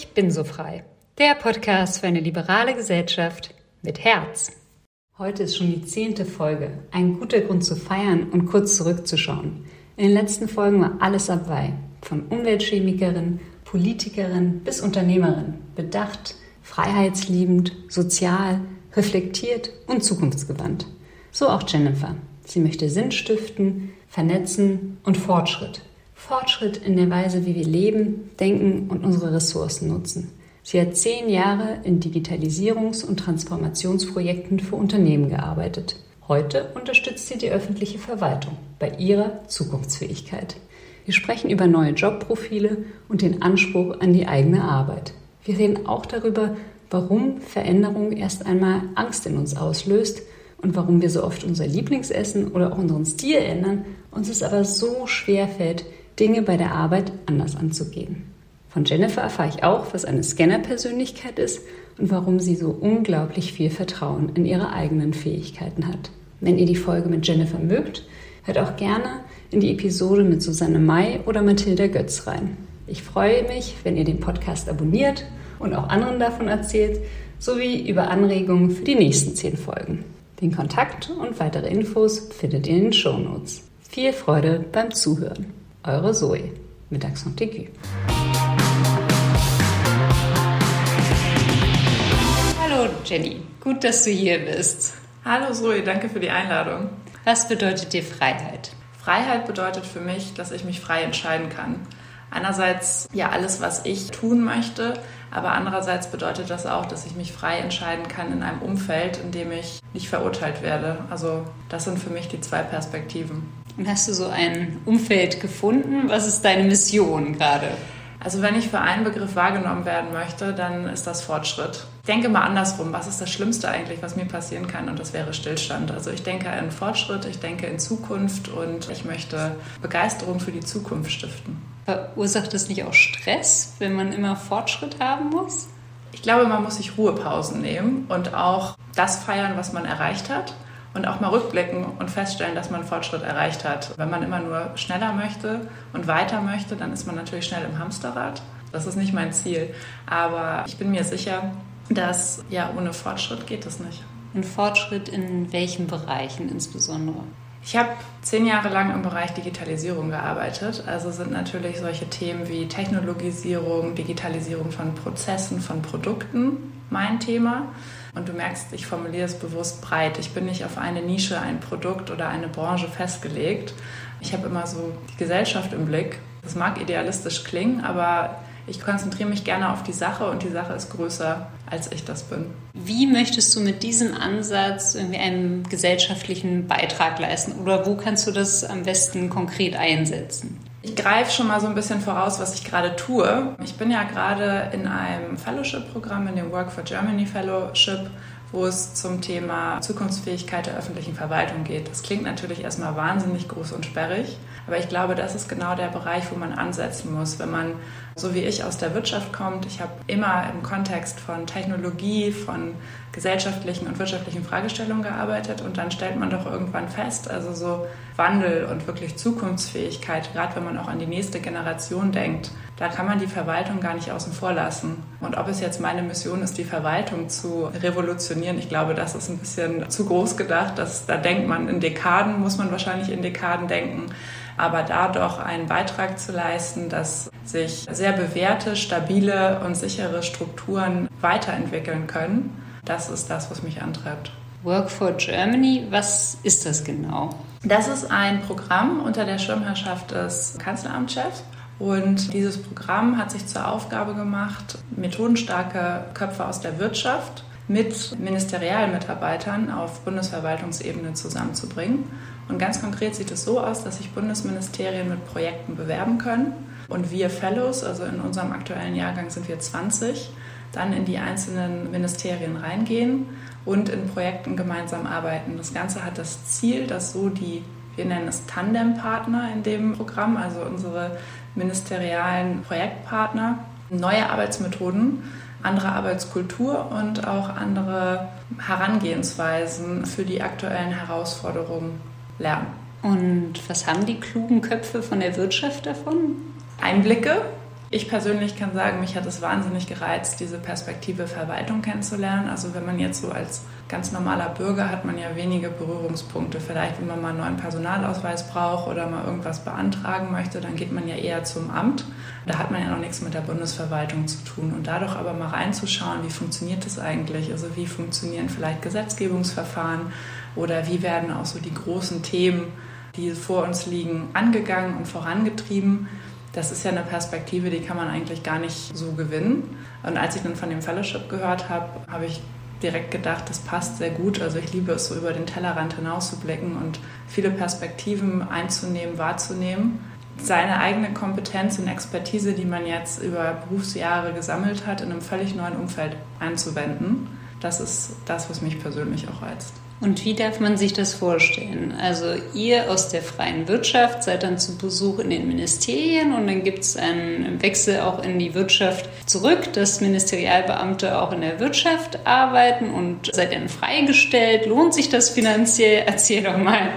Ich bin so frei. Der Podcast für eine liberale Gesellschaft mit Herz. Heute ist schon die zehnte Folge. Ein guter Grund zu feiern und kurz zurückzuschauen. In den letzten Folgen war alles dabei. Von Umweltchemikerin, Politikerin bis Unternehmerin. Bedacht, freiheitsliebend, sozial, reflektiert und zukunftsgewandt. So auch Jennifer. Sie möchte Sinn stiften, vernetzen und Fortschritt. Fortschritt in der Weise, wie wir leben, denken und unsere Ressourcen nutzen. Sie hat zehn Jahre in Digitalisierungs- und Transformationsprojekten für Unternehmen gearbeitet. Heute unterstützt sie die öffentliche Verwaltung bei ihrer Zukunftsfähigkeit. Wir sprechen über neue Jobprofile und den Anspruch an die eigene Arbeit. Wir reden auch darüber, warum Veränderung erst einmal Angst in uns auslöst und warum wir so oft unser Lieblingsessen oder auch unseren Stil ändern, uns es aber so schwer fällt, Dinge bei der Arbeit anders anzugehen. Von Jennifer erfahre ich auch, was eine Scanner-Persönlichkeit ist und warum sie so unglaublich viel Vertrauen in ihre eigenen Fähigkeiten hat. Wenn ihr die Folge mit Jennifer mögt, hört auch gerne in die Episode mit Susanne May oder Mathilda Götz rein. Ich freue mich, wenn ihr den Podcast abonniert und auch anderen davon erzählt, sowie über Anregungen für die nächsten zehn Folgen. Den Kontakt und weitere Infos findet ihr in den Shownotes. Viel Freude beim Zuhören. Eure Zoe mit Accent aigu. Hallo Jenny, gut, dass du hier bist. Hallo Zoe, danke für die Einladung. Was bedeutet dir Freiheit? Freiheit bedeutet für mich, dass ich mich frei entscheiden kann. Einerseits ja alles, was ich tun möchte, aber andererseits bedeutet das auch, dass ich mich frei entscheiden kann in einem Umfeld, in dem ich nicht verurteilt werde. Also das sind für mich die zwei Perspektiven. Und hast du so ein Umfeld gefunden? Was ist deine Mission gerade? Also wenn ich für einen Begriff wahrgenommen werden möchte, dann ist das Fortschritt. Ich denke mal andersrum. Was ist das Schlimmste eigentlich, was mir passieren kann? Und das wäre Stillstand. Also ich denke in Fortschritt, ich denke in Zukunft und ich möchte Begeisterung für die Zukunft stiften. Verursacht das nicht auch Stress, wenn man immer Fortschritt haben muss? Ich glaube, man muss sich Ruhepausen nehmen und auch das feiern, was man erreicht hat und auch mal rückblicken und feststellen, dass man Fortschritt erreicht hat. Wenn man immer nur schneller möchte und weiter möchte, dann ist man natürlich schnell im Hamsterrad. Das ist nicht mein Ziel. Aber ich bin mir sicher, dass ja ohne Fortschritt geht es nicht. Und Fortschritt in welchen Bereichen insbesondere? Ich habe zehn Jahre lang im Bereich Digitalisierung gearbeitet. Also sind natürlich solche Themen wie Technologisierung, Digitalisierung von Prozessen, von Produkten mein Thema. Und du merkst, ich formuliere es bewusst breit. Ich bin nicht auf eine Nische, ein Produkt oder eine Branche festgelegt. Ich habe immer so die Gesellschaft im Blick. Das mag idealistisch klingen, aber ich konzentriere mich gerne auf die Sache und die Sache ist größer, als ich das bin. Wie möchtest du mit diesem Ansatz irgendwie einen gesellschaftlichen Beitrag leisten oder wo kannst du das am besten konkret einsetzen? Ich greife schon mal so ein bisschen voraus, was ich gerade tue. Ich bin ja gerade in einem Fellowship-Programm, in dem Work for Germany Fellowship, wo es zum Thema Zukunftsfähigkeit der öffentlichen Verwaltung geht. Das klingt natürlich erstmal wahnsinnig groß und sperrig, aber ich glaube, das ist genau der Bereich, wo man ansetzen muss, wenn man so wie ich aus der Wirtschaft kommt. Ich habe immer im Kontext von Technologie, von gesellschaftlichen und wirtschaftlichen Fragestellungen gearbeitet und dann stellt man doch irgendwann fest, also so Wandel und wirklich Zukunftsfähigkeit, gerade wenn man auch an die nächste Generation denkt, da kann man die Verwaltung gar nicht außen vor lassen. Und ob es jetzt meine Mission ist, die Verwaltung zu revolutionieren, ich glaube, das ist ein bisschen zu groß gedacht. Dass, da denkt man in Dekaden, muss man wahrscheinlich in Dekaden denken aber da doch einen Beitrag zu leisten, dass sich sehr bewährte, stabile und sichere Strukturen weiterentwickeln können, das ist das, was mich antreibt. Work for Germany, was ist das genau? Das ist ein Programm unter der Schirmherrschaft des Kanzleramtschefs. Und dieses Programm hat sich zur Aufgabe gemacht, methodenstarke Köpfe aus der Wirtschaft mit Ministerialmitarbeitern auf Bundesverwaltungsebene zusammenzubringen und ganz konkret sieht es so aus, dass sich Bundesministerien mit Projekten bewerben können und wir Fellows, also in unserem aktuellen Jahrgang sind wir 20, dann in die einzelnen Ministerien reingehen und in Projekten gemeinsam arbeiten. Das Ganze hat das Ziel, dass so die, wir nennen es Tandempartner in dem Programm, also unsere ministerialen Projektpartner, neue Arbeitsmethoden, andere Arbeitskultur und auch andere Herangehensweisen für die aktuellen Herausforderungen lernen. Und was haben die klugen Köpfe von der Wirtschaft davon? Einblicke Ich persönlich kann sagen, mich hat es wahnsinnig gereizt, diese Perspektive Verwaltung kennenzulernen. Also wenn man jetzt so als ganz normaler Bürger hat man ja wenige Berührungspunkte. Vielleicht, wenn man mal einen neuen Personalausweis braucht oder mal irgendwas beantragen möchte, dann geht man ja eher zum Amt. Da hat man ja noch nichts mit der Bundesverwaltung zu tun. Und dadurch aber mal reinzuschauen, wie funktioniert das eigentlich? Also wie funktionieren vielleicht Gesetzgebungsverfahren oder wie werden auch so die großen Themen, die vor uns liegen, angegangen und vorangetrieben? das ist ja eine Perspektive, die kann man eigentlich gar nicht so gewinnen. Und als ich dann von dem Fellowship gehört habe, habe ich direkt gedacht, das passt sehr gut. Also ich liebe es so über den Tellerrand hinaus zu blicken und viele Perspektiven einzunehmen, wahrzunehmen. Seine eigene Kompetenz und Expertise, die man jetzt über Berufsjahre gesammelt hat, in einem völlig neuen Umfeld einzuwenden, das ist das, was mich persönlich auch reizt. Und wie darf man sich das vorstellen? Also ihr aus der freien Wirtschaft seid dann zu Besuch in den Ministerien und dann gibt es einen Wechsel auch in die Wirtschaft zurück, dass Ministerialbeamte auch in der Wirtschaft arbeiten und seid dann freigestellt. Lohnt sich das finanziell? Erzähl doch mal.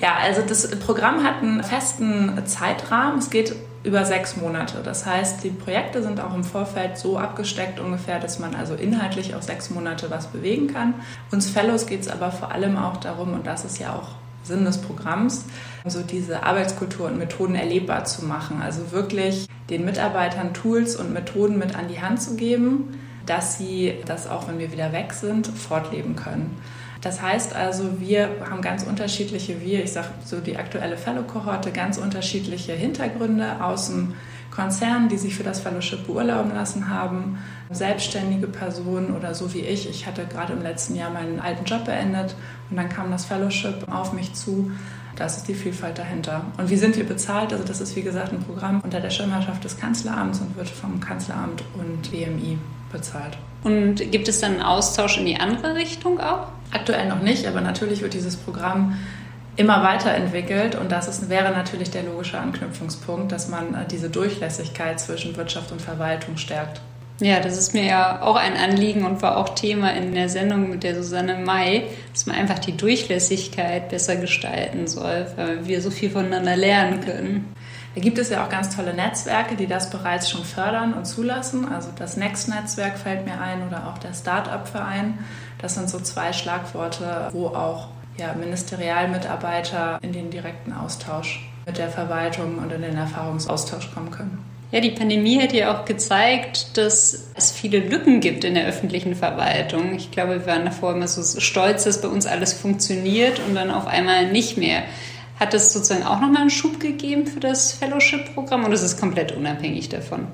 Ja, also das Programm hat einen festen Zeitrahmen. Es geht über sechs Monate. Das heißt, die Projekte sind auch im Vorfeld so abgesteckt ungefähr, dass man also inhaltlich auch sechs Monate was bewegen kann. Uns Fellows geht es aber vor allem auch darum, und das ist ja auch Sinn des Programms, so diese Arbeitskultur und Methoden erlebbar zu machen. Also wirklich den Mitarbeitern Tools und Methoden mit an die Hand zu geben, dass sie das auch, wenn wir wieder weg sind, fortleben können. Das heißt also, wir haben ganz unterschiedliche, wir, ich sage so die aktuelle Fellow-Kohorte, ganz unterschiedliche Hintergründe aus dem Konzern, die sich für das Fellowship beurlauben lassen haben, selbstständige Personen oder so wie ich. Ich hatte gerade im letzten Jahr meinen alten Job beendet und dann kam das Fellowship auf mich zu. Das ist die Vielfalt dahinter. Und wie sind wir bezahlt? Also das ist wie gesagt ein Programm unter der Schirmherrschaft des Kanzleramts und wird vom Kanzleramt und BMI bezahlt. Und gibt es dann einen Austausch in die andere Richtung auch? Aktuell noch nicht, aber natürlich wird dieses Programm immer weiterentwickelt und das ist, wäre natürlich der logische Anknüpfungspunkt, dass man äh, diese Durchlässigkeit zwischen Wirtschaft und Verwaltung stärkt. Ja, das ist mir ja auch ein Anliegen und war auch Thema in der Sendung mit der Susanne May, dass man einfach die Durchlässigkeit besser gestalten soll, weil wir so viel voneinander lernen können. Da gibt es ja auch ganz tolle Netzwerke, die das bereits schon fördern und zulassen. Also das Next-Netzwerk fällt mir ein oder auch der Start-up-Verein. Das sind so zwei Schlagworte, wo auch ja, Ministerialmitarbeiter in den direkten Austausch mit der Verwaltung und in den Erfahrungsaustausch kommen können. Ja, die Pandemie hat ja auch gezeigt, dass es viele Lücken gibt in der öffentlichen Verwaltung. Ich glaube, wir waren davor immer so stolz, dass bei uns alles funktioniert und dann auf einmal nicht mehr. Hat das sozusagen auch nochmal einen Schub gegeben für das Fellowship-Programm oder ist es komplett unabhängig davon?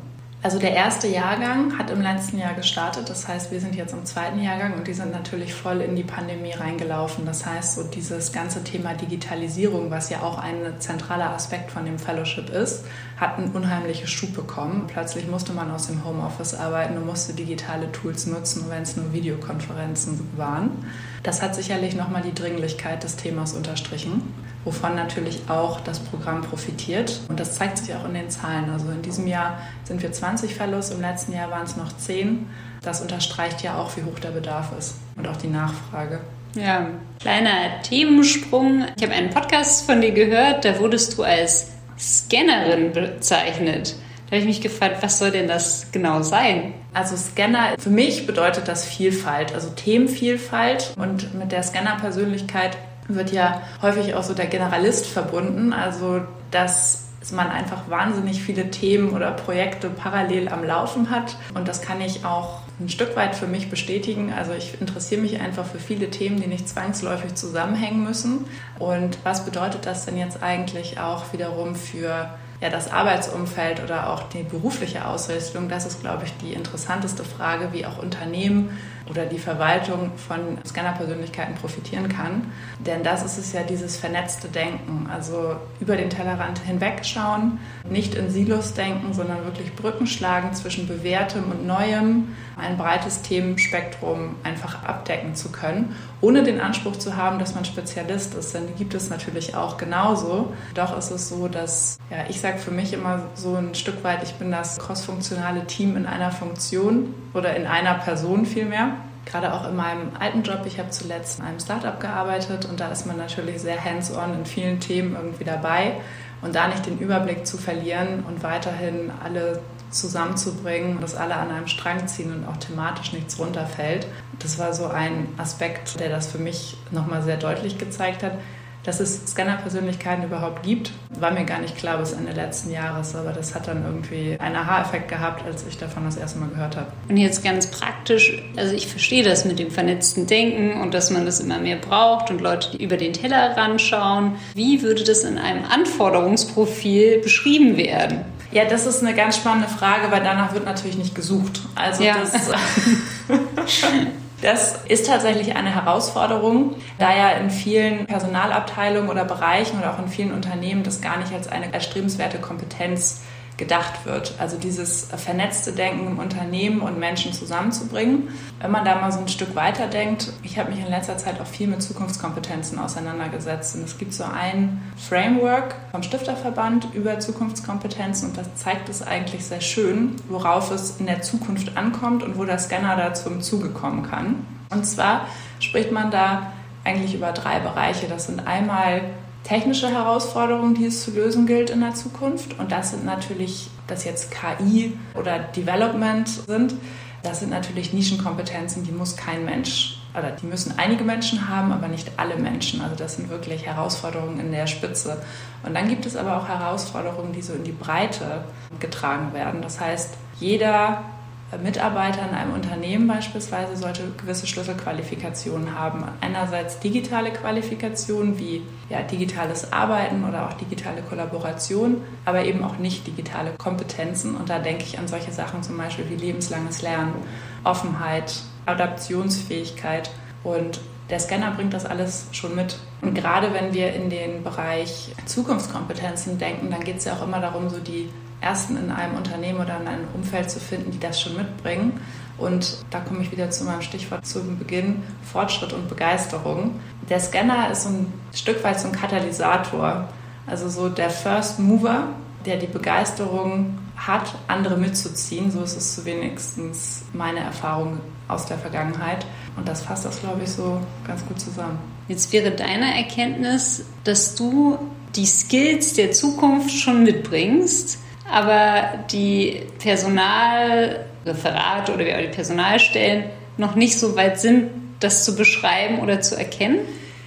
Also der erste Jahrgang hat im letzten Jahr gestartet. Das heißt, wir sind jetzt im zweiten Jahrgang und die sind natürlich voll in die Pandemie reingelaufen. Das heißt, so dieses ganze Thema Digitalisierung, was ja auch ein zentraler Aspekt von dem Fellowship ist, hat einen unheimlichen Schub bekommen. Plötzlich musste man aus dem Homeoffice arbeiten und musste digitale Tools nutzen, wenn es nur Videokonferenzen waren. Das hat sicherlich nochmal die Dringlichkeit des Themas unterstrichen wovon natürlich auch das Programm profitiert. Und das zeigt sich auch in den Zahlen. Also in diesem Jahr sind wir 20 Fellows, im letzten Jahr waren es noch 10. Das unterstreicht ja auch, wie hoch der Bedarf ist und auch die Nachfrage. Ja, kleiner Themensprung. Ich habe einen Podcast von dir gehört, da wurdest du als Scannerin bezeichnet. Da habe ich mich gefragt, was soll denn das genau sein? Also Scanner, für mich bedeutet das Vielfalt, also Themenvielfalt. Und mit der Scanner-Persönlichkeit wird ja häufig auch so der Generalist verbunden, also dass man einfach wahnsinnig viele Themen oder Projekte parallel am Laufen hat. Und das kann ich auch ein Stück weit für mich bestätigen. Also ich interessiere mich einfach für viele Themen, die nicht zwangsläufig zusammenhängen müssen. Und was bedeutet das denn jetzt eigentlich auch wiederum für ja, das Arbeitsumfeld oder auch die berufliche Ausrichtung? Das ist, glaube ich, die interessanteste Frage, wie auch Unternehmen oder die Verwaltung von Scannerpersönlichkeiten profitieren kann. Denn das ist es ja dieses vernetzte Denken, also über den Tellerrand hinwegschauen, nicht in Silos denken, sondern wirklich Brücken schlagen zwischen Bewährtem und Neuem, ein breites Themenspektrum einfach abdecken zu können, ohne den Anspruch zu haben, dass man Spezialist ist, denn die gibt es natürlich auch genauso. Doch ist es so, dass, ja, ich sage für mich immer so ein Stück weit, ich bin das crossfunktionale Team in einer Funktion oder in einer Person vielmehr gerade auch in meinem alten Job, ich habe zuletzt in einem Startup gearbeitet und da ist man natürlich sehr hands-on in vielen Themen irgendwie dabei und da nicht den Überblick zu verlieren und weiterhin alle zusammenzubringen, dass alle an einem Strang ziehen und auch thematisch nichts runterfällt. Das war so ein Aspekt, der das für mich nochmal sehr deutlich gezeigt hat. Dass es Scanner-Persönlichkeiten überhaupt gibt, war mir gar nicht klar bis Ende letzten Jahres, aber das hat dann irgendwie einen Aha-Effekt gehabt, als ich davon das erste Mal gehört habe. Und jetzt ganz praktisch, also ich verstehe das mit dem vernetzten Denken und dass man das immer mehr braucht und Leute, die über den Teller ranschauen. Wie würde das in einem Anforderungsprofil beschrieben werden? Ja, das ist eine ganz spannende Frage, weil danach wird natürlich nicht gesucht. Also ja. das Das ist tatsächlich eine Herausforderung, da ja in vielen Personalabteilungen oder Bereichen oder auch in vielen Unternehmen das gar nicht als eine erstrebenswerte Kompetenz gedacht wird. Also dieses vernetzte Denken im Unternehmen und Menschen zusammenzubringen. Wenn man da mal so ein Stück weiter denkt, ich habe mich in letzter Zeit auch viel mit Zukunftskompetenzen auseinandergesetzt. Und es gibt so ein Framework vom Stifterverband über Zukunftskompetenzen und das zeigt es eigentlich sehr schön, worauf es in der Zukunft ankommt und wo der Scanner da zum Zuge kommen kann. Und zwar spricht man da eigentlich über drei Bereiche. Das sind einmal technische Herausforderungen, die es zu lösen gilt in der Zukunft. Und das sind natürlich, dass jetzt KI oder Development sind, das sind natürlich Nischenkompetenzen, die muss kein Mensch oder die müssen einige Menschen haben, aber nicht alle Menschen. Also das sind wirklich Herausforderungen in der Spitze. Und dann gibt es aber auch Herausforderungen, die so in die Breite getragen werden. Das heißt, jeder Mitarbeiter in einem Unternehmen beispielsweise sollte gewisse Schlüsselqualifikationen haben. Einerseits digitale Qualifikationen wie ja, digitales Arbeiten oder auch digitale Kollaboration, aber eben auch nicht digitale Kompetenzen. Und da denke ich an solche Sachen zum Beispiel wie lebenslanges Lernen, Offenheit, Adaptionsfähigkeit und der Scanner bringt das alles schon mit. Und gerade wenn wir in den Bereich Zukunftskompetenzen denken, dann geht es ja auch immer darum, so die Ersten in einem Unternehmen oder in einem Umfeld zu finden, die das schon mitbringen. Und da komme ich wieder zu meinem Stichwort zum Beginn, Fortschritt und Begeisterung. Der Scanner ist so ein Stück weit so ein Katalysator, also so der First Mover, der die Begeisterung hat, andere mitzuziehen. So ist es wenigstens meine Erfahrung aus der Vergangenheit. Und das fasst das, glaube ich, so ganz gut zusammen. Jetzt wäre deine Erkenntnis, dass du die Skills der Zukunft schon mitbringst, aber die Personalreferate oder die Personalstellen noch nicht so weit sind, das zu beschreiben oder zu erkennen?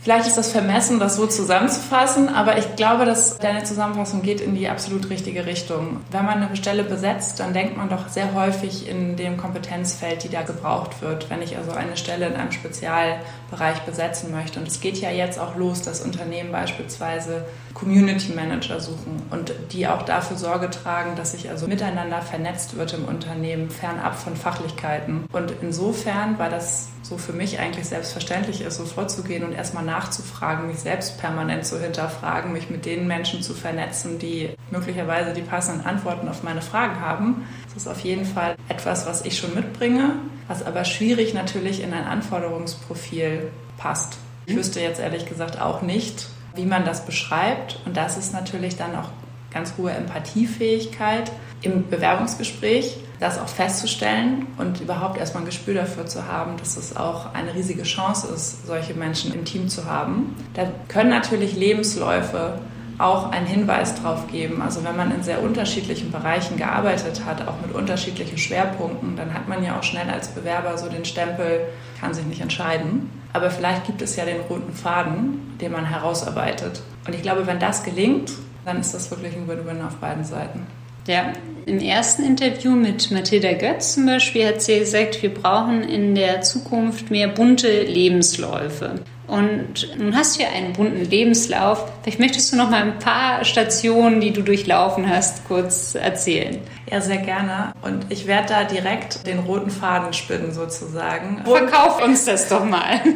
Vielleicht ist das vermessen, das so zusammenzufassen, aber ich glaube, dass deine Zusammenfassung geht in die absolut richtige Richtung. Wenn man eine Stelle besetzt, dann denkt man doch sehr häufig in dem Kompetenzfeld, die da gebraucht wird. Wenn ich also eine Stelle in einem Spezialbereich besetzen möchte. Und es geht ja jetzt auch los, dass Unternehmen beispielsweise Community Manager suchen und die auch dafür Sorge tragen, dass sich also miteinander vernetzt wird im Unternehmen, fernab von Fachlichkeiten. Und insofern war das so für mich eigentlich selbstverständlich ist, so vorzugehen und erstmal nachzufragen, mich selbst permanent zu hinterfragen, mich mit den Menschen zu vernetzen, die möglicherweise die passenden Antworten auf meine Fragen haben. Das ist auf jeden Fall etwas, was ich schon mitbringe, was aber schwierig natürlich in ein Anforderungsprofil passt. Ich mhm. wüsste jetzt ehrlich gesagt auch nicht, wie man das beschreibt. Und das ist natürlich dann auch ganz hohe Empathiefähigkeit im Bewerbungsgespräch das auch festzustellen und überhaupt erstmal ein Gespür dafür zu haben, dass es auch eine riesige Chance ist, solche Menschen im Team zu haben. Da können natürlich Lebensläufe auch einen Hinweis drauf geben. Also wenn man in sehr unterschiedlichen Bereichen gearbeitet hat, auch mit unterschiedlichen Schwerpunkten, dann hat man ja auch schnell als Bewerber so den Stempel, kann sich nicht entscheiden. Aber vielleicht gibt es ja den roten Faden, den man herausarbeitet. Und ich glaube, wenn das gelingt, dann ist das wirklich ein Win-Win auf beiden Seiten. Ja, im ersten Interview mit Mathilda Götz zum Beispiel hat sie gesagt, wir brauchen in der Zukunft mehr bunte Lebensläufe. Und nun hast du ja einen bunten Lebenslauf. Vielleicht möchtest du noch mal ein paar Stationen, die du durchlaufen hast, kurz erzählen. Ja, sehr gerne. Und ich werde da direkt den roten Faden spinnen sozusagen. Verkauf uns das doch mal.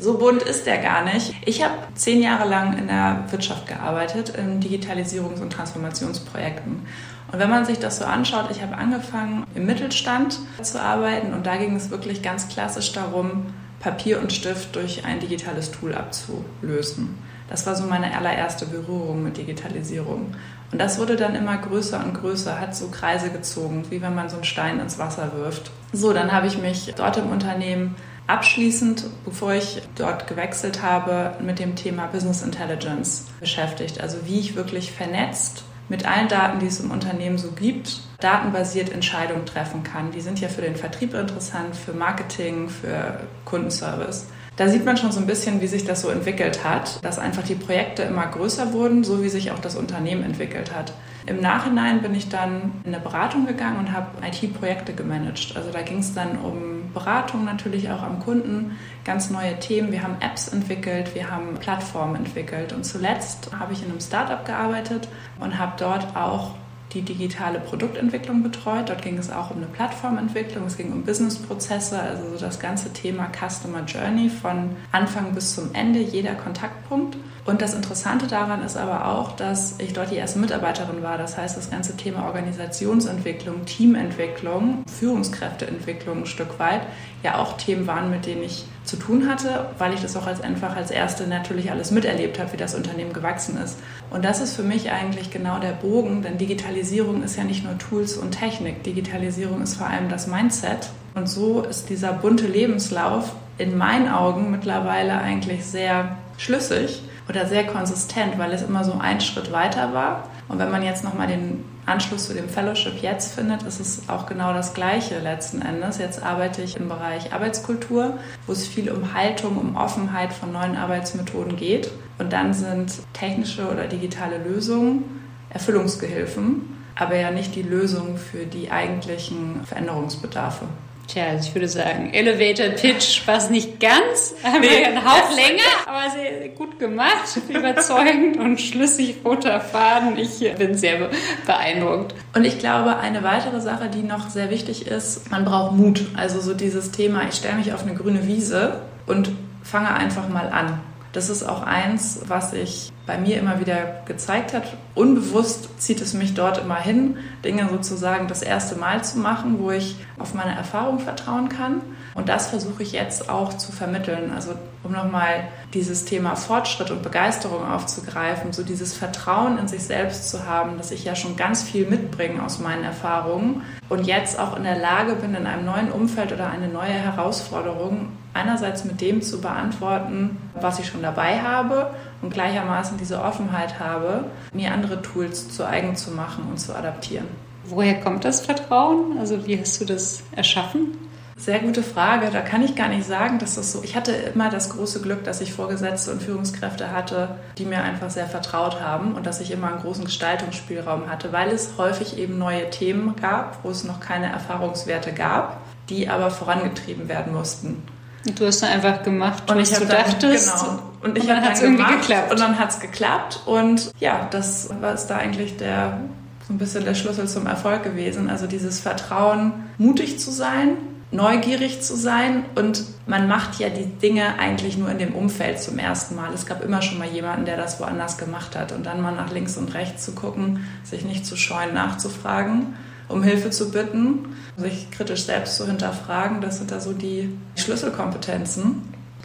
So bunt ist der gar nicht. Ich habe zehn Jahre lang in der Wirtschaft gearbeitet, in Digitalisierungs- und Transformationsprojekten. Und wenn man sich das so anschaut, ich habe angefangen im Mittelstand zu arbeiten und da ging es wirklich ganz klassisch darum, Papier und Stift durch ein digitales Tool abzulösen. Das war so meine allererste Berührung mit Digitalisierung. Und das wurde dann immer größer und größer, hat so Kreise gezogen, wie wenn man so einen Stein ins Wasser wirft. So, dann habe ich mich dort im Unternehmen abschließend, bevor ich dort gewechselt habe, mit dem Thema Business Intelligence beschäftigt. Also wie ich wirklich vernetzt mit allen Daten, die es im Unternehmen so gibt, datenbasiert Entscheidungen treffen kann. Die sind ja für den Vertrieb interessant, für Marketing, für Kundenservice. Da sieht man schon so ein bisschen, wie sich das so entwickelt hat, dass einfach die Projekte immer größer wurden, so wie sich auch das Unternehmen entwickelt hat. Im Nachhinein bin ich dann in eine Beratung gegangen und habe IT-Projekte gemanagt. Also da ging es dann um Beratung natürlich auch am Kunden, ganz neue Themen. Wir haben Apps entwickelt, wir haben Plattformen entwickelt und zuletzt habe ich in einem Startup gearbeitet und habe dort auch die digitale Produktentwicklung betreut. Dort ging es auch um eine Plattformentwicklung, es ging um Businessprozesse, also so das ganze Thema Customer Journey von Anfang bis zum Ende, jeder Kontaktpunkt. Und das Interessante daran ist aber auch, dass ich dort die erste Mitarbeiterin war. Das heißt, das ganze Thema Organisationsentwicklung, Teamentwicklung, Führungskräfteentwicklung ein Stück weit ja auch Themen waren, mit denen ich zu tun hatte, weil ich das auch als einfach als Erste natürlich alles miterlebt habe, wie das Unternehmen gewachsen ist. Und das ist für mich eigentlich genau der Bogen, denn Digitalisierung ist ja nicht nur Tools und Technik. Digitalisierung ist vor allem das Mindset. Und so ist dieser bunte Lebenslauf in meinen Augen mittlerweile eigentlich sehr schlüssig oder sehr konsistent, weil es immer so ein Schritt weiter war. Und wenn man jetzt nochmal den Anschluss zu dem Fellowship jetzt findet, ist es auch genau das Gleiche letzten Endes. Jetzt arbeite ich im Bereich Arbeitskultur, wo es viel um Haltung, um Offenheit von neuen Arbeitsmethoden geht. Und dann sind technische oder digitale Lösungen Erfüllungsgehilfen, aber ja nicht die Lösung für die eigentlichen Veränderungsbedarfe. Tja, also ich würde sagen, Elevator Pitch war es nicht ganz, aber nee, ein Hauch länger, aber sehr gut gemacht, überzeugend und schlüssig roter Faden. Ich bin sehr beeindruckt. Und ich glaube, eine weitere Sache, die noch sehr wichtig ist, man braucht Mut. Also so dieses Thema, ich stelle mich auf eine grüne Wiese und fange einfach mal an. Das ist auch eins, was sich bei mir immer wieder gezeigt hat. Unbewusst zieht es mich dort immer hin, Dinge sozusagen das erste Mal zu machen, wo ich auf meine Erfahrung vertrauen kann. Und das versuche ich jetzt auch zu vermitteln. Also um nochmal dieses Thema Fortschritt und Begeisterung aufzugreifen, so dieses Vertrauen in sich selbst zu haben, dass ich ja schon ganz viel mitbringe aus meinen Erfahrungen und jetzt auch in der Lage bin, in einem neuen Umfeld oder eine neue Herausforderung einerseits mit dem zu beantworten, was ich schon dabei habe und gleichermaßen diese Offenheit habe, mir andere Tools zu eigen zu machen und zu adaptieren. Woher kommt das Vertrauen? Also wie hast du das erschaffen? Sehr gute Frage. Da kann ich gar nicht sagen, dass das so. Ich hatte immer das große Glück, dass ich Vorgesetzte und Führungskräfte hatte, die mir einfach sehr vertraut haben und dass ich immer einen großen Gestaltungsspielraum hatte, weil es häufig eben neue Themen gab, wo es noch keine Erfahrungswerte gab, die aber vorangetrieben werden mussten. Und du hast dann einfach gemacht, und was du dann, dachtest. Genau. Und, ich und dann hat es irgendwie geklappt. Und dann hat es geklappt. Und ja, das war es da eigentlich der so ein bisschen der Schlüssel zum Erfolg gewesen. Also dieses Vertrauen, mutig zu sein, neugierig zu sein und man macht ja die Dinge eigentlich nur in dem Umfeld zum ersten Mal. Es gab immer schon mal jemanden, der das woanders gemacht hat und dann mal nach links und rechts zu gucken, sich nicht zu scheuen, nachzufragen um Hilfe zu bitten, sich kritisch selbst zu hinterfragen. Das sind da so die Schlüsselkompetenzen,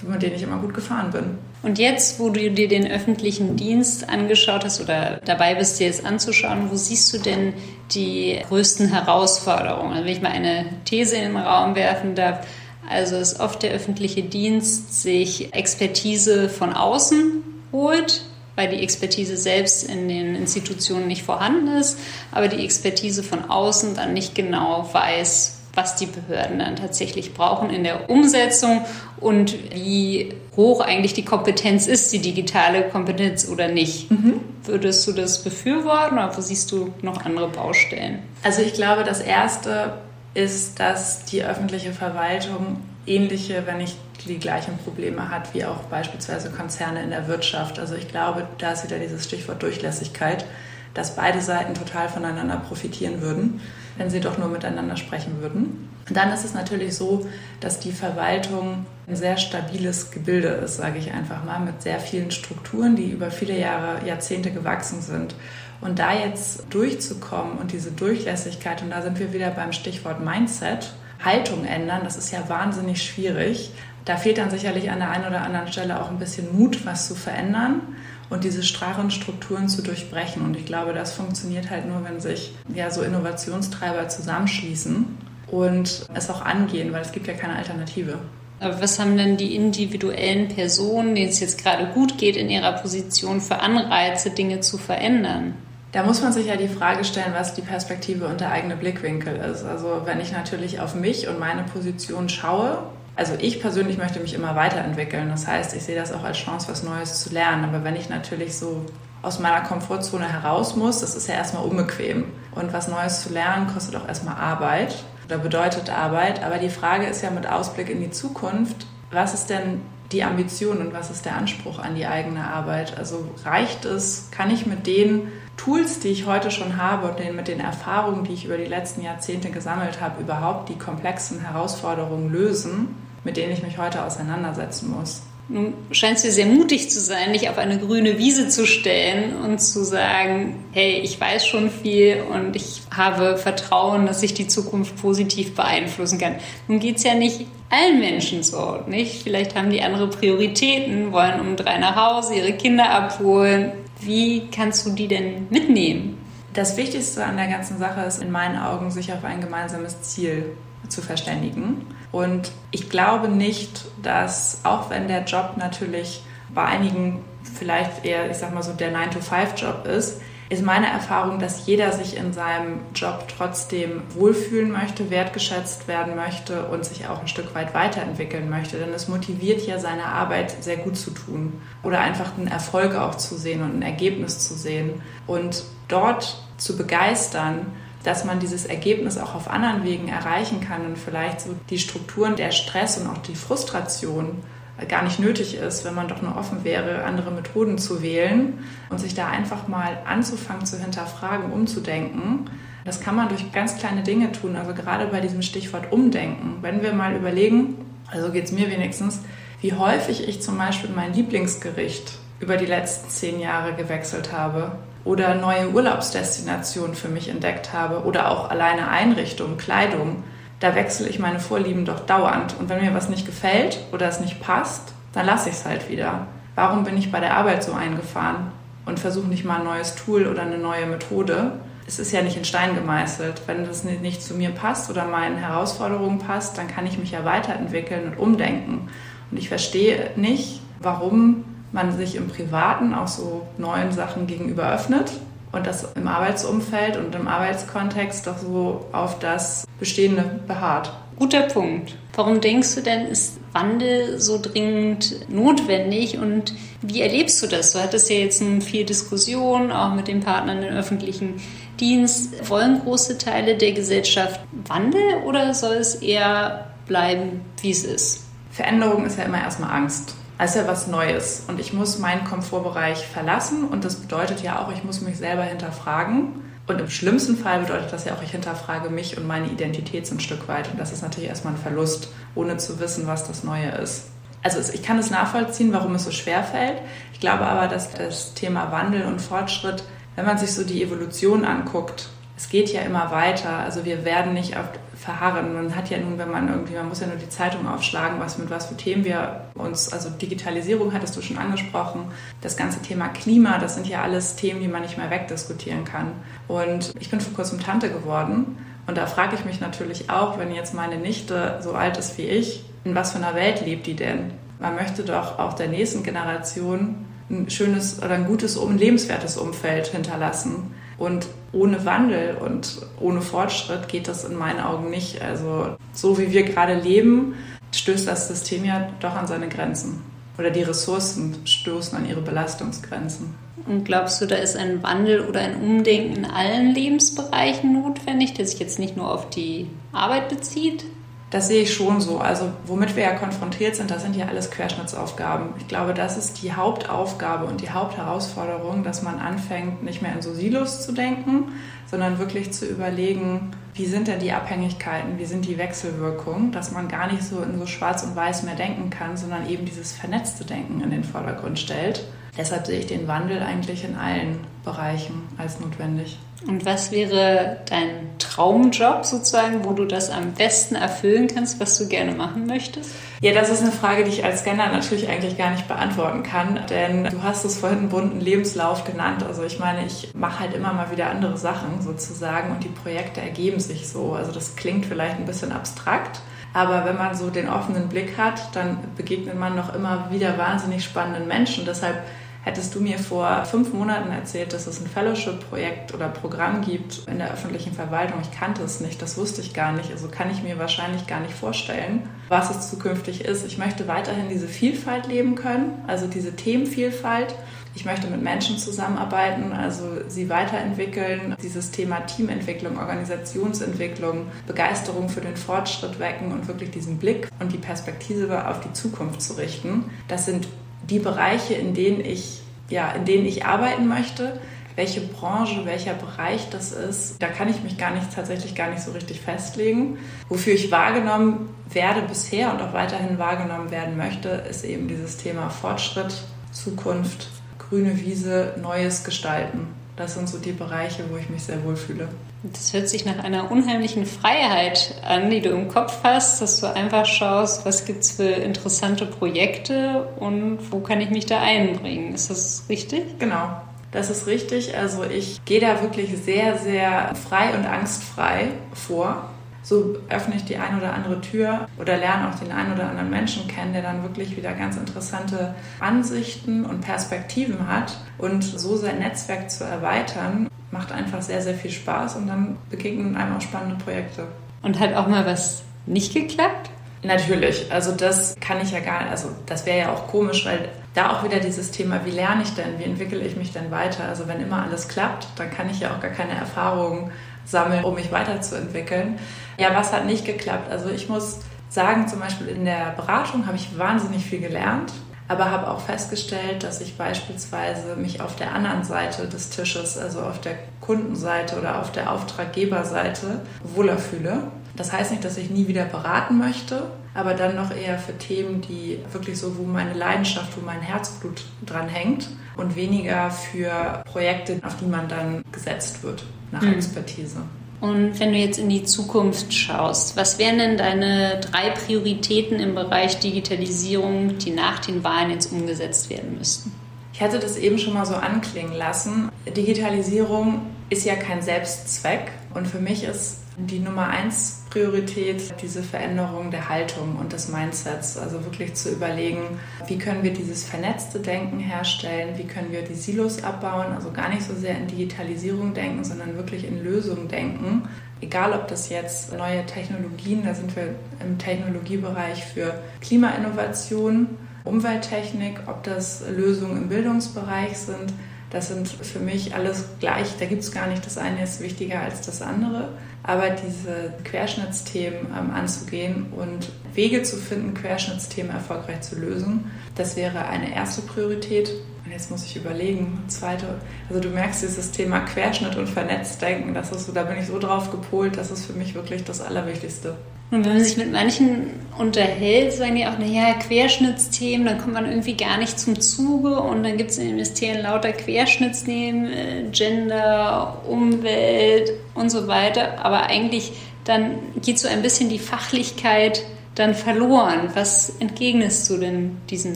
mit denen ich immer gut gefahren bin. Und jetzt, wo du dir den öffentlichen Dienst angeschaut hast oder dabei bist, dir es anzuschauen, wo siehst du denn die größten Herausforderungen? Wenn ich mal eine These in den Raum werfen darf, also ist oft der öffentliche Dienst sich Expertise von außen holt, weil die Expertise selbst in den Institutionen nicht vorhanden ist, aber die Expertise von außen dann nicht genau weiß, was die Behörden dann tatsächlich brauchen in der Umsetzung und wie hoch eigentlich die Kompetenz ist, die digitale Kompetenz oder nicht. Mhm. Würdest du das befürworten oder wo siehst du noch andere Baustellen? Also ich glaube, das Erste ist, dass die öffentliche Verwaltung ähnliche, wenn nicht die gleichen Probleme hat wie auch beispielsweise Konzerne in der Wirtschaft. Also ich glaube, da ist wieder dieses Stichwort Durchlässigkeit, dass beide Seiten total voneinander profitieren würden, wenn sie doch nur miteinander sprechen würden. Und dann ist es natürlich so, dass die Verwaltung ein sehr stabiles Gebilde ist, sage ich einfach mal, mit sehr vielen Strukturen, die über viele Jahre, Jahrzehnte gewachsen sind. Und da jetzt durchzukommen und diese Durchlässigkeit, und da sind wir wieder beim Stichwort Mindset, Haltung ändern, das ist ja wahnsinnig schwierig. Da fehlt dann sicherlich an der einen oder anderen Stelle auch ein bisschen Mut, was zu verändern und diese starren Strukturen zu durchbrechen. Und ich glaube, das funktioniert halt nur, wenn sich ja so Innovationstreiber zusammenschließen und es auch angehen, weil es gibt ja keine Alternative. Aber was haben denn die individuellen Personen, denen es jetzt gerade gut geht in ihrer Position, für Anreize, Dinge zu verändern? Da muss man sich ja die Frage stellen, was die Perspektive und der eigene Blickwinkel ist. Also wenn ich natürlich auf mich und meine Position schaue, also ich persönlich möchte mich immer weiterentwickeln. Das heißt, ich sehe das auch als Chance, was Neues zu lernen. Aber wenn ich natürlich so aus meiner Komfortzone heraus muss, das ist ja erstmal unbequem. Und was Neues zu lernen kostet auch erstmal Arbeit oder bedeutet Arbeit. Aber die Frage ist ja mit Ausblick in die Zukunft, was ist denn die Ambition und was ist der Anspruch an die eigene Arbeit? Also reicht es, kann ich mit den Tools, die ich heute schon habe und mit den Erfahrungen, die ich über die letzten Jahrzehnte gesammelt habe, überhaupt die komplexen Herausforderungen lösen, mit denen ich mich heute auseinandersetzen muss? Nun scheinst du sehr mutig zu sein, dich auf eine grüne Wiese zu stellen und zu sagen, hey, ich weiß schon viel und ich habe Vertrauen, dass ich die Zukunft positiv beeinflussen kann. Nun geht es ja nicht allen Menschen so, nicht? Vielleicht haben die andere Prioritäten, wollen um drei nach Hause, ihre Kinder abholen. Wie kannst du die denn mitnehmen? Das Wichtigste an der ganzen Sache ist in meinen Augen, sich auf ein gemeinsames Ziel zu verständigen. Und ich glaube nicht, dass auch wenn der Job natürlich bei einigen vielleicht eher, ich sag mal so, der 9-to-5-Job ist, ist meine Erfahrung, dass jeder sich in seinem Job trotzdem wohlfühlen möchte, wertgeschätzt werden möchte und sich auch ein Stück weit weiterentwickeln möchte. Denn es motiviert ja seine Arbeit sehr gut zu tun oder einfach einen Erfolg auch zu sehen und ein Ergebnis zu sehen. Und dort zu begeistern, dass man dieses Ergebnis auch auf anderen Wegen erreichen kann und vielleicht so die Strukturen der Stress und auch die Frustration gar nicht nötig ist, wenn man doch nur offen wäre, andere Methoden zu wählen und sich da einfach mal anzufangen zu hinterfragen, umzudenken. Das kann man durch ganz kleine Dinge tun, also gerade bei diesem Stichwort Umdenken. Wenn wir mal überlegen, also geht es mir wenigstens, wie häufig ich zum Beispiel mein Lieblingsgericht über die letzten zehn Jahre gewechselt habe oder neue Urlaubsdestinationen für mich entdeckt habe oder auch alleine Einrichtung, Kleidung, da wechsle ich meine Vorlieben doch dauernd. Und wenn mir was nicht gefällt oder es nicht passt, dann lasse ich es halt wieder. Warum bin ich bei der Arbeit so eingefahren und versuche nicht mal ein neues Tool oder eine neue Methode? Es ist ja nicht in Stein gemeißelt. Wenn das nicht zu mir passt oder meinen Herausforderungen passt, dann kann ich mich ja weiterentwickeln und umdenken. Und ich verstehe nicht, warum man sich im Privaten auch so neuen Sachen gegenüber öffnet und das im Arbeitsumfeld und im Arbeitskontext doch so auf das Bestehende beharrt. Guter Punkt. Warum denkst du denn, ist Wandel so dringend notwendig und wie erlebst du das? Du hattest ja jetzt viel Diskussion, auch mit den Partnern im öffentlichen Dienst. Wollen große Teile der Gesellschaft Wandel oder soll es eher bleiben, wie es ist? Veränderung ist ja immer erstmal Angst. Also ja was Neues. Und ich muss meinen Komfortbereich verlassen. Und das bedeutet ja auch, ich muss mich selber hinterfragen. Und im schlimmsten Fall bedeutet das ja auch, ich hinterfrage mich und meine Identität so ein Stück weit. Und das ist natürlich erstmal ein Verlust, ohne zu wissen, was das Neue ist. Also ich kann es nachvollziehen, warum es so schwer fällt. Ich glaube aber, dass das Thema Wandel und Fortschritt, wenn man sich so die Evolution anguckt, es geht ja immer weiter. Also wir werden nicht auf verharren. Man hat ja nun, wenn man irgendwie, man muss ja nur die Zeitung aufschlagen, was mit was für Themen wir uns, also Digitalisierung hattest du schon angesprochen, das ganze Thema Klima, das sind ja alles Themen, die man nicht mehr wegdiskutieren kann. Und ich bin vor kurzem Tante geworden und da frage ich mich natürlich auch, wenn jetzt meine Nichte so alt ist wie ich, in was für einer Welt lebt die denn? Man möchte doch auch der nächsten Generation ein schönes oder ein gutes, ein lebenswertes Umfeld hinterlassen. Und ohne Wandel und ohne Fortschritt geht das in meinen Augen nicht. Also so wie wir gerade leben, stößt das System ja doch an seine Grenzen. Oder die Ressourcen stoßen an ihre Belastungsgrenzen. Und glaubst du, da ist ein Wandel oder ein Umdenken in allen Lebensbereichen notwendig, der sich jetzt nicht nur auf die Arbeit bezieht? Das sehe ich schon so. Also womit wir ja konfrontiert sind, das sind ja alles Querschnittsaufgaben. Ich glaube, das ist die Hauptaufgabe und die Hauptherausforderung, dass man anfängt, nicht mehr in so Silos zu denken, sondern wirklich zu überlegen, wie sind denn die Abhängigkeiten, wie sind die Wechselwirkungen, dass man gar nicht so in so schwarz und weiß mehr denken kann, sondern eben dieses vernetzte Denken in den Vordergrund stellt. Deshalb sehe ich den Wandel eigentlich in allen Bereichen als notwendig. Und was wäre dein Traumjob sozusagen, wo du das am besten erfüllen kannst, was du gerne machen möchtest? Ja, das ist eine Frage, die ich als Scanner natürlich eigentlich gar nicht beantworten kann, denn du hast es vorhin einen bunten Lebenslauf genannt. Also ich meine, ich mache halt immer mal wieder andere Sachen sozusagen und die Projekte ergeben sich so. Also das klingt vielleicht ein bisschen abstrakt. Aber wenn man so den offenen Blick hat, dann begegnet man noch immer wieder wahnsinnig spannenden Menschen. Deshalb Hättest du mir vor fünf Monaten erzählt, dass es ein Fellowship-Projekt oder Programm gibt in der öffentlichen Verwaltung, ich kannte es nicht, das wusste ich gar nicht, also kann ich mir wahrscheinlich gar nicht vorstellen, was es zukünftig ist. Ich möchte weiterhin diese Vielfalt leben können, also diese Themenvielfalt. Ich möchte mit Menschen zusammenarbeiten, also sie weiterentwickeln, dieses Thema Teamentwicklung, Organisationsentwicklung, Begeisterung für den Fortschritt wecken und wirklich diesen Blick und die Perspektive auf die Zukunft zu richten. Das sind die Bereiche, in denen ich, ja, in denen ich arbeiten möchte, welche Branche, welcher Bereich das ist, da kann ich mich gar nicht, tatsächlich gar nicht so richtig festlegen. Wofür ich wahrgenommen werde bisher und auch weiterhin wahrgenommen werden möchte, ist eben dieses Thema Fortschritt, Zukunft, grüne Wiese, Neues gestalten. Das sind so die Bereiche, wo ich mich sehr wohl fühle. Das hört sich nach einer unheimlichen Freiheit an, die du im Kopf hast, dass du einfach schaust, was gibt es für interessante Projekte und wo kann ich mich da einbringen. Ist das richtig? Genau. Das ist richtig. Also ich gehe da wirklich sehr, sehr frei und angstfrei vor. So öffne ich die ein oder andere Tür oder lerne auch den einen oder anderen Menschen kennen, der dann wirklich wieder ganz interessante Ansichten und Perspektiven hat. Und so sein Netzwerk zu erweitern, macht einfach sehr, sehr viel Spaß und dann begegnen einem auch spannende Projekte. Und hat auch mal was nicht geklappt? Natürlich, also das kann ich ja gar nicht, also das wäre ja auch komisch, weil da auch wieder dieses Thema, wie lerne ich denn, wie entwickle ich mich denn weiter? Also wenn immer alles klappt, dann kann ich ja auch gar keine Erfahrungen sammeln, um mich weiterzuentwickeln. Ja, was hat nicht geklappt? Also ich muss sagen, zum Beispiel in der Beratung habe ich wahnsinnig viel gelernt aber habe auch festgestellt, dass ich beispielsweise mich auf der anderen Seite des Tisches, also auf der Kundenseite oder auf der Auftraggeberseite, wohler fühle. Das heißt nicht, dass ich nie wieder beraten möchte, aber dann noch eher für Themen, die wirklich so, wo meine Leidenschaft, wo mein Herzblut dran hängt und weniger für Projekte, auf die man dann gesetzt wird nach mhm. Expertise. Und wenn du jetzt in die Zukunft schaust, was wären denn deine drei Prioritäten im Bereich Digitalisierung, die nach den Wahlen jetzt umgesetzt werden müssten? Ich hatte das eben schon mal so anklingen lassen. Digitalisierung ist ja kein Selbstzweck und für mich ist die Nummer eins Priorität diese Veränderung der Haltung und des Mindsets. Also wirklich zu überlegen, wie können wir dieses vernetzte Denken herstellen, wie können wir die Silos abbauen, also gar nicht so sehr in Digitalisierung denken, sondern wirklich in Lösungen denken. Egal, ob das jetzt neue Technologien, da sind wir im Technologiebereich für Klimainnovation, Umwelttechnik, ob das Lösungen im Bildungsbereich sind. Das sind für mich alles gleich. Da gibt es gar nicht das eine ist wichtiger als das andere aber diese Querschnittsthemen ähm, anzugehen und Wege zu finden, Querschnittsthemen erfolgreich zu lösen, das wäre eine erste Priorität. Und jetzt muss ich überlegen, zweite, also du merkst dieses Thema Querschnitt und Vernetzdenken, das ist so, da bin ich so drauf gepolt, das ist für mich wirklich das Allerwichtigste. Und wenn man sich mit manchen unterhält, sagen die auch, naja, Querschnittsthemen, dann kommt man irgendwie gar nicht zum Zuge und dann gibt es in den Ministerien lauter Querschnittsthemen, äh, Gender, Umwelt und so weiter. Aber eigentlich dann geht so ein bisschen die Fachlichkeit dann verloren. Was entgegnest du denn diesen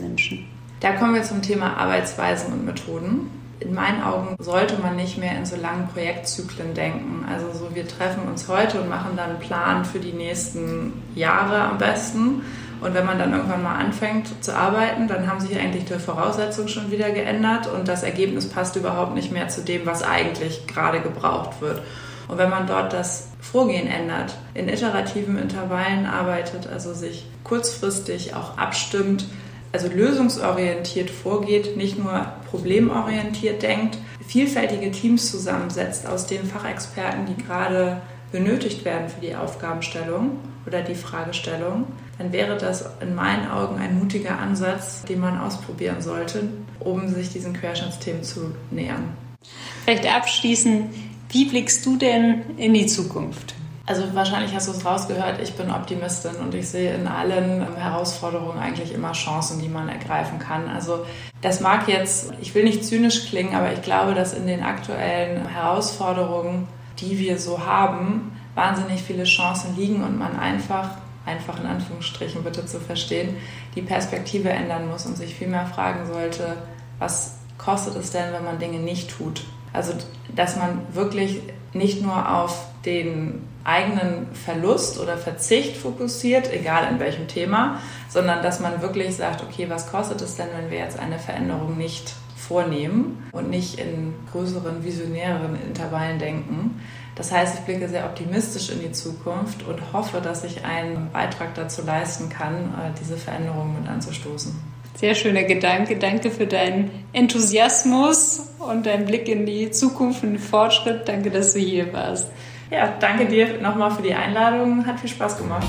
Menschen? Da kommen wir zum Thema Arbeitsweisen und Methoden in meinen Augen sollte man nicht mehr in so langen Projektzyklen denken. Also so, wir treffen uns heute und machen dann einen Plan für die nächsten Jahre am besten. Und wenn man dann irgendwann mal anfängt zu arbeiten, dann haben sich eigentlich die Voraussetzungen schon wieder geändert und das Ergebnis passt überhaupt nicht mehr zu dem, was eigentlich gerade gebraucht wird. Und wenn man dort das Vorgehen ändert, in iterativen Intervallen arbeitet, also sich kurzfristig auch abstimmt, also lösungsorientiert vorgeht, nicht nur problemorientiert denkt, vielfältige Teams zusammensetzt aus den Fachexperten, die gerade benötigt werden für die Aufgabenstellung oder die Fragestellung, dann wäre das in meinen Augen ein mutiger Ansatz, den man ausprobieren sollte, um sich diesen Querschnittsthemen zu nähern. Vielleicht abschließend, wie blickst du denn in die Zukunft? Also wahrscheinlich hast du es rausgehört, ich bin Optimistin und ich sehe in allen Herausforderungen eigentlich immer Chancen, die man ergreifen kann. Also das mag jetzt, ich will nicht zynisch klingen, aber ich glaube, dass in den aktuellen Herausforderungen, die wir so haben, wahnsinnig viele Chancen liegen und man einfach, einfach in Anführungsstrichen bitte zu verstehen, die Perspektive ändern muss und sich viel mehr fragen sollte, was kostet es denn, wenn man Dinge nicht tut? Also, dass man wirklich nicht nur auf den eigenen Verlust oder Verzicht fokussiert, egal in welchem Thema, sondern dass man wirklich sagt, okay, was kostet es denn, wenn wir jetzt eine Veränderung nicht vornehmen und nicht in größeren, visionäreren Intervallen denken. Das heißt, ich blicke sehr optimistisch in die Zukunft und hoffe, dass ich einen Beitrag dazu leisten kann, äh, diese Veränderungen mit anzustoßen. Sehr schöner Gedanke. Danke für deinen Enthusiasmus und deinen Blick in die Zukunft und den Fortschritt. Danke, dass du hier warst. Ja, danke dir nochmal für die Einladung. Hat viel Spaß gemacht.